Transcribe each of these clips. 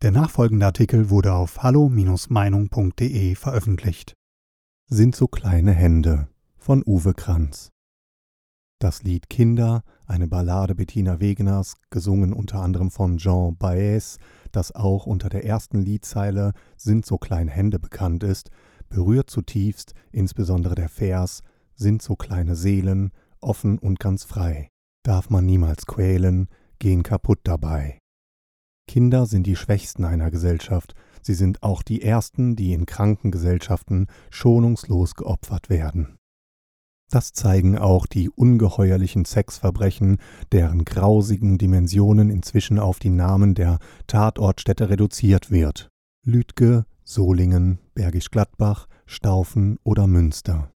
Der nachfolgende Artikel wurde auf hallo-meinung.de veröffentlicht. Sind so kleine Hände von Uwe Kranz. Das Lied Kinder, eine Ballade Bettina Wegeners, gesungen unter anderem von Jean Baez, das auch unter der ersten Liedzeile Sind so kleine Hände bekannt ist, berührt zutiefst insbesondere der Vers Sind so kleine Seelen, offen und ganz frei, darf man niemals quälen, gehen kaputt dabei. Kinder sind die Schwächsten einer Gesellschaft, sie sind auch die Ersten, die in kranken Gesellschaften schonungslos geopfert werden. Das zeigen auch die ungeheuerlichen Sexverbrechen, deren grausigen Dimensionen inzwischen auf die Namen der Tatortstädte reduziert wird. Lütge, Solingen, Bergisch Gladbach, Staufen oder Münster.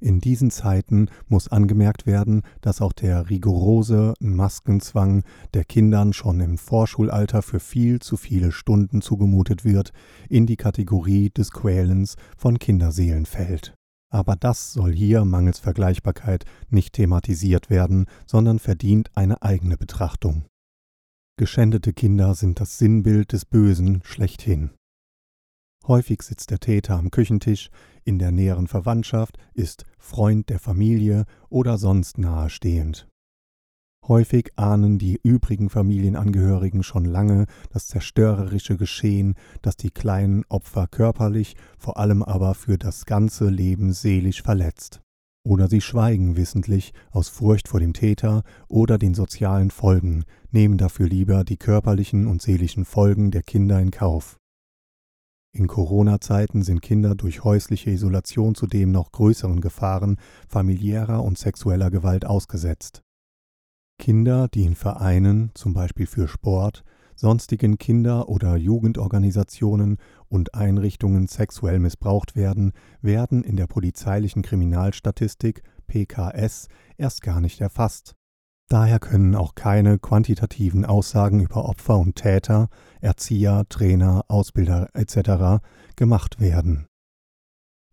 In diesen Zeiten muss angemerkt werden, dass auch der rigorose Maskenzwang der Kindern schon im Vorschulalter für viel zu viele Stunden zugemutet wird, in die Kategorie des Quälens von Kinderseelen fällt. Aber das soll hier mangels Vergleichbarkeit nicht thematisiert werden, sondern verdient eine eigene Betrachtung. Geschändete Kinder sind das Sinnbild des Bösen schlechthin. Häufig sitzt der Täter am Küchentisch, in der näheren Verwandtschaft, ist Freund der Familie oder sonst nahestehend. Häufig ahnen die übrigen Familienangehörigen schon lange das zerstörerische Geschehen, das die kleinen Opfer körperlich, vor allem aber für das ganze Leben seelisch verletzt. Oder sie schweigen wissentlich aus Furcht vor dem Täter oder den sozialen Folgen, nehmen dafür lieber die körperlichen und seelischen Folgen der Kinder in Kauf. In Corona-Zeiten sind Kinder durch häusliche Isolation zudem noch größeren Gefahren familiärer und sexueller Gewalt ausgesetzt. Kinder, die in Vereinen, zum Beispiel für Sport, sonstigen Kinder- oder Jugendorganisationen und Einrichtungen sexuell missbraucht werden, werden in der polizeilichen Kriminalstatistik PKS erst gar nicht erfasst. Daher können auch keine quantitativen Aussagen über Opfer und Täter, Erzieher, Trainer, Ausbilder etc. gemacht werden.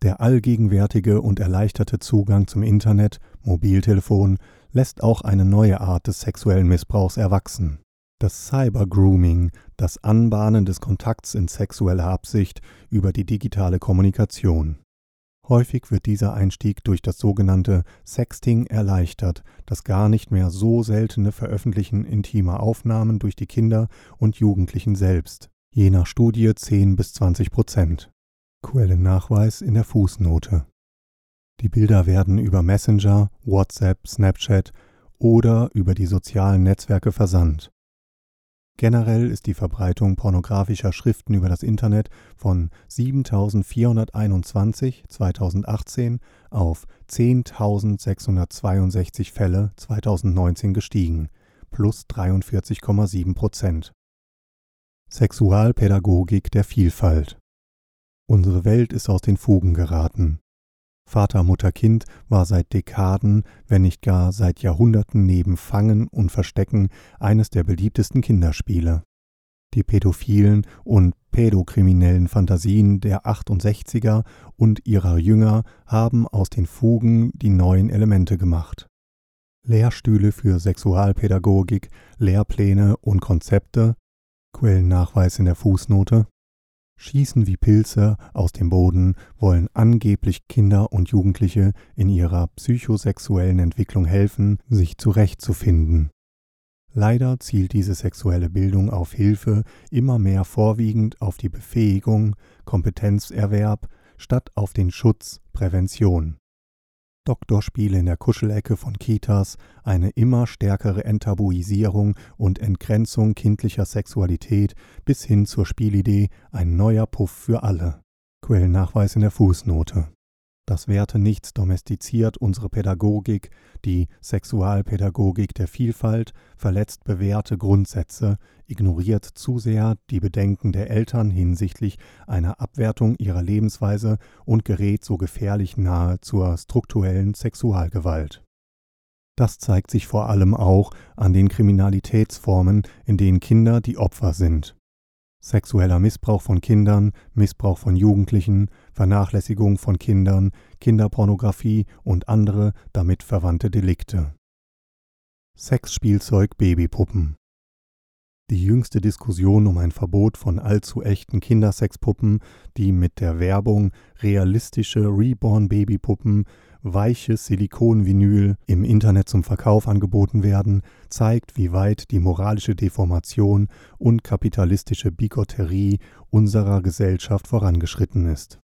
Der allgegenwärtige und erleichterte Zugang zum Internet, Mobiltelefon, lässt auch eine neue Art des sexuellen Missbrauchs erwachsen. Das Cybergrooming, das Anbahnen des Kontakts in sexueller Absicht über die digitale Kommunikation. Häufig wird dieser Einstieg durch das sogenannte Sexting erleichtert, das gar nicht mehr so seltene Veröffentlichen intimer Aufnahmen durch die Kinder und Jugendlichen selbst, je nach Studie 10 bis 20 Prozent. Quellennachweis in der Fußnote. Die Bilder werden über Messenger, WhatsApp, Snapchat oder über die sozialen Netzwerke versandt. Generell ist die Verbreitung pornografischer Schriften über das Internet von 7421 2018 auf 10.662 Fälle 2019 gestiegen, plus 43,7 Prozent. Sexualpädagogik der Vielfalt Unsere Welt ist aus den Fugen geraten. Vater, Mutter, Kind war seit Dekaden, wenn nicht gar seit Jahrhunderten neben Fangen und Verstecken eines der beliebtesten Kinderspiele. Die pädophilen und pädokriminellen Fantasien der 68er und ihrer Jünger haben aus den Fugen die neuen Elemente gemacht. Lehrstühle für Sexualpädagogik, Lehrpläne und Konzepte, Quellennachweis in der Fußnote, schießen wie Pilze aus dem Boden, wollen angeblich Kinder und Jugendliche in ihrer psychosexuellen Entwicklung helfen, sich zurechtzufinden. Leider zielt diese sexuelle Bildung auf Hilfe immer mehr vorwiegend auf die Befähigung, Kompetenzerwerb statt auf den Schutz, Prävention. Doktorspiele in der Kuschelecke von Kitas, eine immer stärkere Enttabuisierung und Entgrenzung kindlicher Sexualität bis hin zur Spielidee ein neuer Puff für alle. Quellennachweis in der Fußnote. Das Werte nichts domestiziert unsere Pädagogik, die Sexualpädagogik der Vielfalt, verletzt bewährte Grundsätze, ignoriert zu sehr die Bedenken der Eltern hinsichtlich einer Abwertung ihrer Lebensweise und gerät so gefährlich nahe zur strukturellen Sexualgewalt. Das zeigt sich vor allem auch an den Kriminalitätsformen, in denen Kinder die Opfer sind sexueller Missbrauch von Kindern, Missbrauch von Jugendlichen, Vernachlässigung von Kindern, Kinderpornografie und andere damit verwandte Delikte. Sexspielzeug Babypuppen Die jüngste Diskussion um ein Verbot von allzu echten Kindersexpuppen, die mit der Werbung realistische Reborn-Babypuppen, weiches Silikonvinyl im Internet zum Verkauf angeboten werden, zeigt, wie weit die moralische Deformation und kapitalistische Bigotterie unserer Gesellschaft vorangeschritten ist.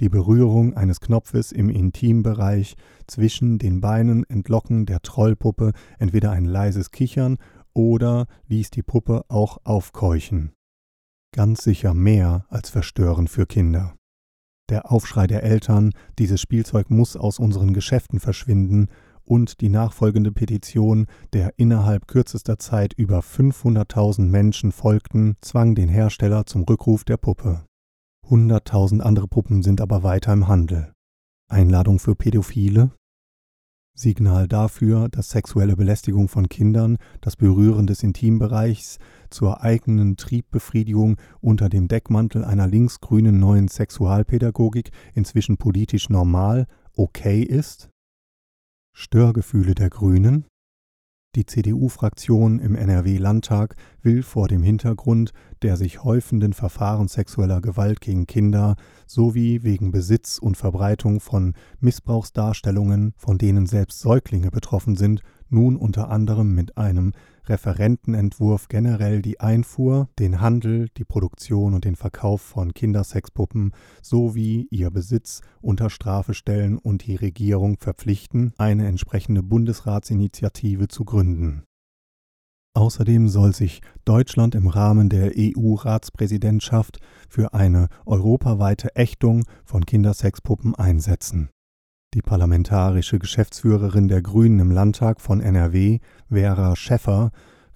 Die Berührung eines Knopfes im Intimbereich zwischen den Beinen entlocken der Trollpuppe entweder ein leises Kichern oder ließ die Puppe auch aufkeuchen. Ganz sicher mehr als verstörend für Kinder. Der Aufschrei der Eltern, dieses Spielzeug muss aus unseren Geschäften verschwinden, und die nachfolgende Petition, der innerhalb kürzester Zeit über 500.000 Menschen folgten, zwang den Hersteller zum Rückruf der Puppe. 100.000 andere Puppen sind aber weiter im Handel. Einladung für Pädophile? Signal dafür, dass sexuelle Belästigung von Kindern, das Berühren des Intimbereichs zur eigenen Triebbefriedigung unter dem Deckmantel einer linksgrünen neuen Sexualpädagogik inzwischen politisch normal, okay ist? Störgefühle der Grünen? Die CDU-Fraktion im NRW-Landtag will vor dem Hintergrund der sich häufenden Verfahren sexueller Gewalt gegen Kinder sowie wegen Besitz und Verbreitung von Missbrauchsdarstellungen, von denen selbst Säuglinge betroffen sind, nun unter anderem mit einem Referentenentwurf generell die Einfuhr, den Handel, die Produktion und den Verkauf von Kindersexpuppen sowie ihr Besitz unter Strafe stellen und die Regierung verpflichten, eine entsprechende Bundesratsinitiative zu gründen. Außerdem soll sich Deutschland im Rahmen der EU-Ratspräsidentschaft für eine europaweite Ächtung von Kindersexpuppen einsetzen. Die parlamentarische Geschäftsführerin der Grünen im Landtag von NRW, Vera Schäffer,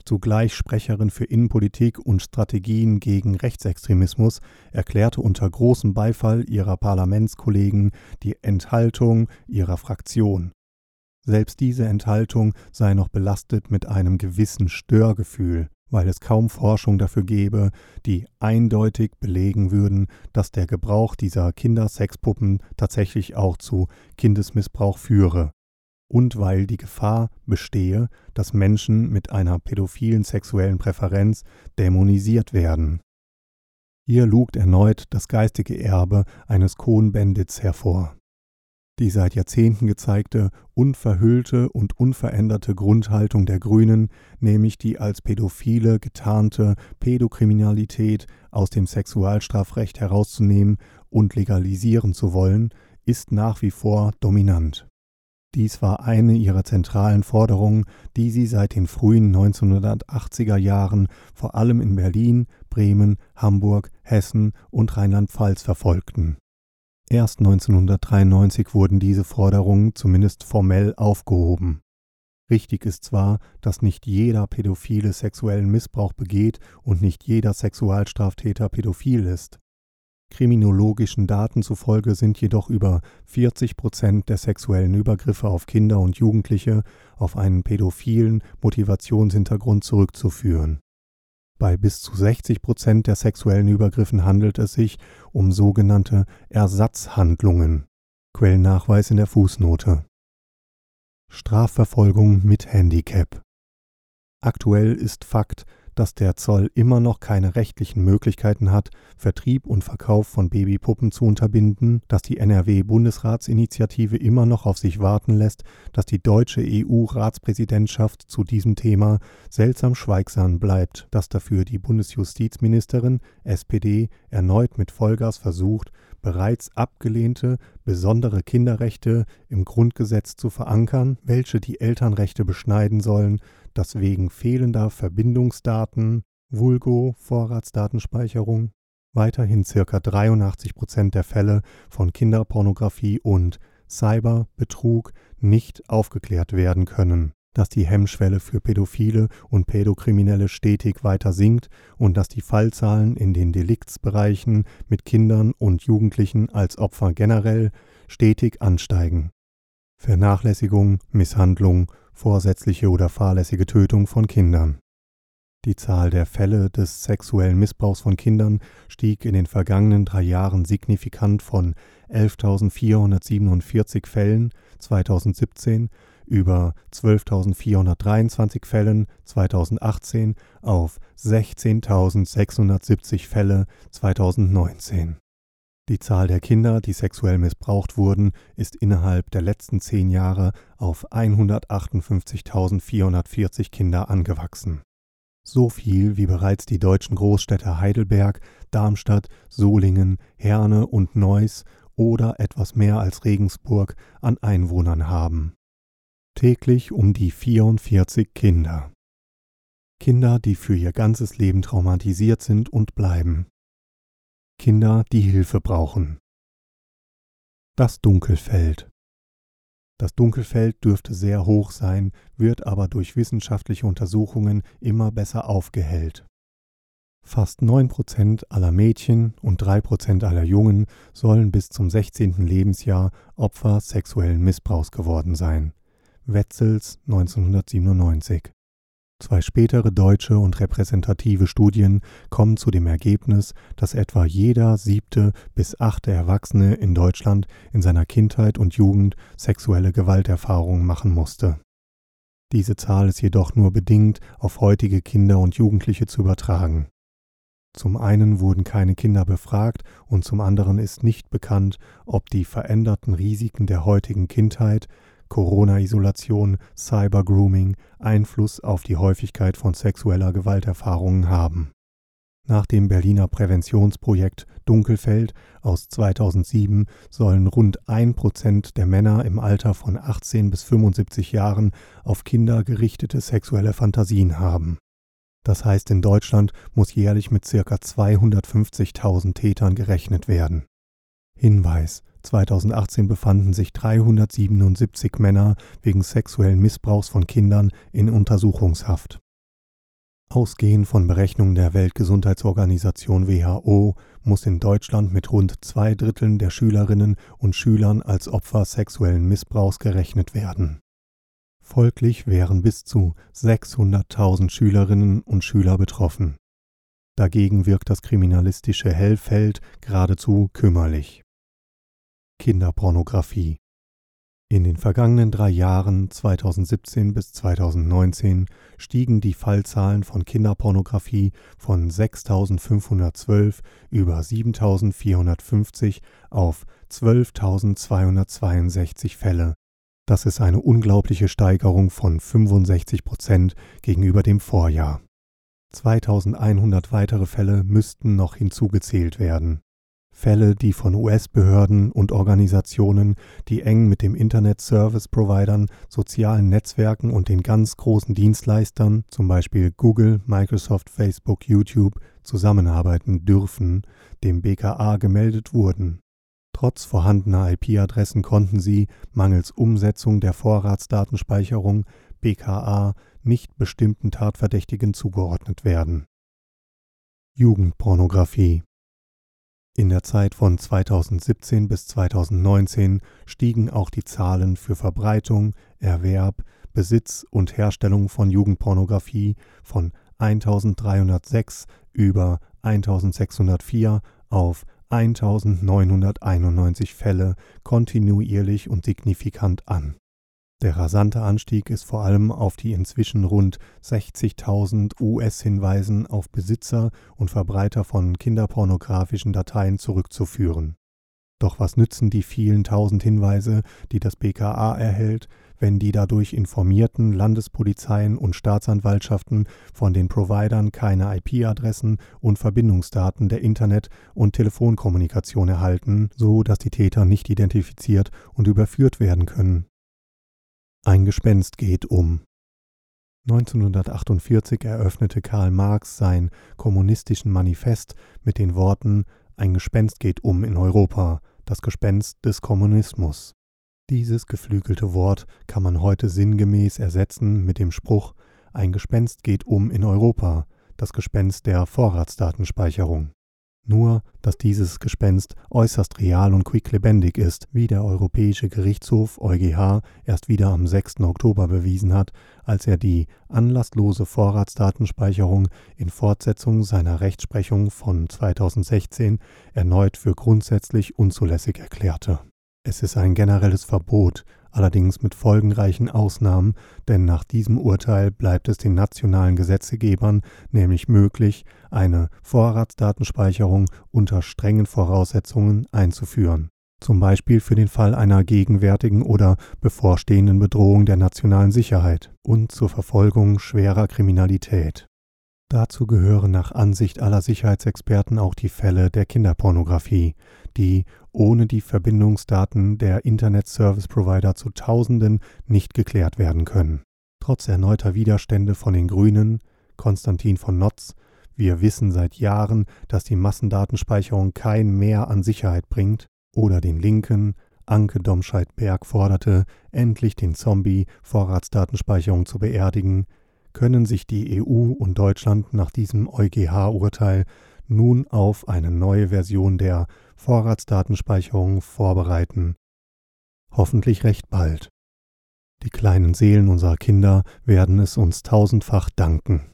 zugleich Sprecherin für Innenpolitik und Strategien gegen Rechtsextremismus, erklärte unter großem Beifall ihrer Parlamentskollegen die Enthaltung ihrer Fraktion. Selbst diese Enthaltung sei noch belastet mit einem gewissen Störgefühl weil es kaum Forschung dafür gebe, die eindeutig belegen würden, dass der Gebrauch dieser Kindersexpuppen tatsächlich auch zu Kindesmissbrauch führe, und weil die Gefahr bestehe, dass Menschen mit einer pädophilen sexuellen Präferenz dämonisiert werden. Hier lugt erneut das geistige Erbe eines Kohn-Bendits hervor. Die seit Jahrzehnten gezeigte unverhüllte und unveränderte Grundhaltung der Grünen, nämlich die als pädophile getarnte Pädokriminalität aus dem Sexualstrafrecht herauszunehmen und legalisieren zu wollen, ist nach wie vor dominant. Dies war eine ihrer zentralen Forderungen, die sie seit den frühen 1980er Jahren vor allem in Berlin, Bremen, Hamburg, Hessen und Rheinland-Pfalz verfolgten. Erst 1993 wurden diese Forderungen zumindest formell aufgehoben. Richtig ist zwar, dass nicht jeder Pädophile sexuellen Missbrauch begeht und nicht jeder Sexualstraftäter pädophil ist. Kriminologischen Daten zufolge sind jedoch über 40 Prozent der sexuellen Übergriffe auf Kinder und Jugendliche auf einen pädophilen Motivationshintergrund zurückzuführen. Bei bis zu 60 Prozent der sexuellen Übergriffen handelt es sich um sogenannte Ersatzhandlungen. Quellennachweis in der Fußnote. Strafverfolgung mit Handicap. Aktuell ist Fakt, dass der Zoll immer noch keine rechtlichen Möglichkeiten hat, Vertrieb und Verkauf von Babypuppen zu unterbinden, dass die NRW-Bundesratsinitiative immer noch auf sich warten lässt, dass die deutsche EU-Ratspräsidentschaft zu diesem Thema seltsam schweigsam bleibt, dass dafür die Bundesjustizministerin SPD erneut mit Vollgas versucht, bereits abgelehnte besondere Kinderrechte im Grundgesetz zu verankern, welche die Elternrechte beschneiden sollen, dass wegen fehlender Verbindungsdaten, Vulgo, Vorratsdatenspeicherung, weiterhin ca. 83 Prozent der Fälle von Kinderpornografie und Cyberbetrug nicht aufgeklärt werden können, dass die Hemmschwelle für Pädophile und Pädokriminelle stetig weiter sinkt und dass die Fallzahlen in den Deliktsbereichen mit Kindern und Jugendlichen als Opfer generell stetig ansteigen. Vernachlässigung, Misshandlung vorsätzliche oder fahrlässige Tötung von Kindern. Die Zahl der Fälle des sexuellen Missbrauchs von Kindern stieg in den vergangenen drei Jahren signifikant von 11.447 Fällen 2017 über 12.423 Fällen 2018 auf 16.670 Fälle 2019. Die Zahl der Kinder, die sexuell missbraucht wurden, ist innerhalb der letzten zehn Jahre auf 158.440 Kinder angewachsen. So viel wie bereits die deutschen Großstädte Heidelberg, Darmstadt, Solingen, Herne und Neuss oder etwas mehr als Regensburg an Einwohnern haben. Täglich um die 44 Kinder. Kinder, die für ihr ganzes Leben traumatisiert sind und bleiben. Kinder, die Hilfe brauchen. Das Dunkelfeld. Das Dunkelfeld dürfte sehr hoch sein, wird aber durch wissenschaftliche Untersuchungen immer besser aufgehellt. Fast 9% aller Mädchen und 3% aller Jungen sollen bis zum 16. Lebensjahr Opfer sexuellen Missbrauchs geworden sein. Wetzels 1997. Zwei spätere deutsche und repräsentative Studien kommen zu dem Ergebnis, dass etwa jeder siebte bis achte Erwachsene in Deutschland in seiner Kindheit und Jugend sexuelle Gewalterfahrungen machen musste. Diese Zahl ist jedoch nur bedingt auf heutige Kinder und Jugendliche zu übertragen. Zum einen wurden keine Kinder befragt und zum anderen ist nicht bekannt, ob die veränderten Risiken der heutigen Kindheit Corona-Isolation, Cyber-Grooming Einfluss auf die Häufigkeit von sexueller Gewalterfahrungen haben. Nach dem Berliner Präventionsprojekt Dunkelfeld aus 2007 sollen rund ein Prozent der Männer im Alter von 18 bis 75 Jahren auf Kinder gerichtete sexuelle Fantasien haben. Das heißt, in Deutschland muss jährlich mit ca. 250.000 Tätern gerechnet werden. Hinweis 2018 befanden sich 377 Männer wegen sexuellen Missbrauchs von Kindern in Untersuchungshaft. Ausgehend von Berechnungen der Weltgesundheitsorganisation WHO muss in Deutschland mit rund zwei Dritteln der Schülerinnen und Schülern als Opfer sexuellen Missbrauchs gerechnet werden. Folglich wären bis zu 600.000 Schülerinnen und Schüler betroffen. Dagegen wirkt das kriminalistische Hellfeld geradezu kümmerlich. Kinderpornografie. In den vergangenen drei Jahren 2017 bis 2019 stiegen die Fallzahlen von Kinderpornografie von 6.512 über 7.450 auf 12.262 Fälle. Das ist eine unglaubliche Steigerung von 65 Prozent gegenüber dem Vorjahr. 2100 weitere Fälle müssten noch hinzugezählt werden. Fälle, die von US-Behörden und Organisationen, die eng mit dem Internet-Service-Providern, sozialen Netzwerken und den ganz großen Dienstleistern, zum Beispiel Google, Microsoft, Facebook, YouTube, zusammenarbeiten dürfen, dem BKA gemeldet wurden. Trotz vorhandener IP-Adressen konnten sie, mangels Umsetzung der Vorratsdatenspeicherung, BKA nicht bestimmten Tatverdächtigen zugeordnet werden. Jugendpornografie in der Zeit von 2017 bis 2019 stiegen auch die Zahlen für Verbreitung, Erwerb, Besitz und Herstellung von Jugendpornografie von 1306 über 1604 auf 1991 Fälle kontinuierlich und signifikant an der rasante Anstieg ist vor allem auf die inzwischen rund 60.000 US-Hinweisen auf Besitzer und Verbreiter von kinderpornografischen Dateien zurückzuführen. Doch was nützen die vielen tausend Hinweise, die das BKA erhält, wenn die dadurch informierten Landespolizeien und Staatsanwaltschaften von den Providern keine IP-Adressen und Verbindungsdaten der Internet- und Telefonkommunikation erhalten, so dass die Täter nicht identifiziert und überführt werden können? Ein Gespenst geht um. 1948 eröffnete Karl Marx sein kommunistischen Manifest mit den Worten Ein Gespenst geht um in Europa, das Gespenst des Kommunismus. Dieses geflügelte Wort kann man heute sinngemäß ersetzen mit dem Spruch Ein Gespenst geht um in Europa, das Gespenst der Vorratsdatenspeicherung. Nur, dass dieses Gespenst äußerst real und quicklebendig ist, wie der Europäische Gerichtshof EuGH erst wieder am 6. Oktober bewiesen hat, als er die anlasslose Vorratsdatenspeicherung in Fortsetzung seiner Rechtsprechung von 2016 erneut für grundsätzlich unzulässig erklärte Es ist ein generelles Verbot, allerdings mit folgenreichen Ausnahmen, denn nach diesem Urteil bleibt es den nationalen Gesetzgebern nämlich möglich, eine Vorratsdatenspeicherung unter strengen Voraussetzungen einzuführen, zum Beispiel für den Fall einer gegenwärtigen oder bevorstehenden Bedrohung der nationalen Sicherheit und zur Verfolgung schwerer Kriminalität. Dazu gehören nach Ansicht aller Sicherheitsexperten auch die Fälle der Kinderpornografie, die ohne die Verbindungsdaten der Internet Service Provider zu Tausenden nicht geklärt werden können. Trotz erneuter Widerstände von den Grünen, Konstantin von Notz, wir wissen seit Jahren, dass die Massendatenspeicherung kein Mehr an Sicherheit bringt, oder den Linken, Anke Domscheit-Berg forderte, endlich den Zombie Vorratsdatenspeicherung zu beerdigen, können sich die EU und Deutschland nach diesem EuGH-Urteil nun auf eine neue Version der Vorratsdatenspeicherung vorbereiten. Hoffentlich recht bald. Die kleinen Seelen unserer Kinder werden es uns tausendfach danken.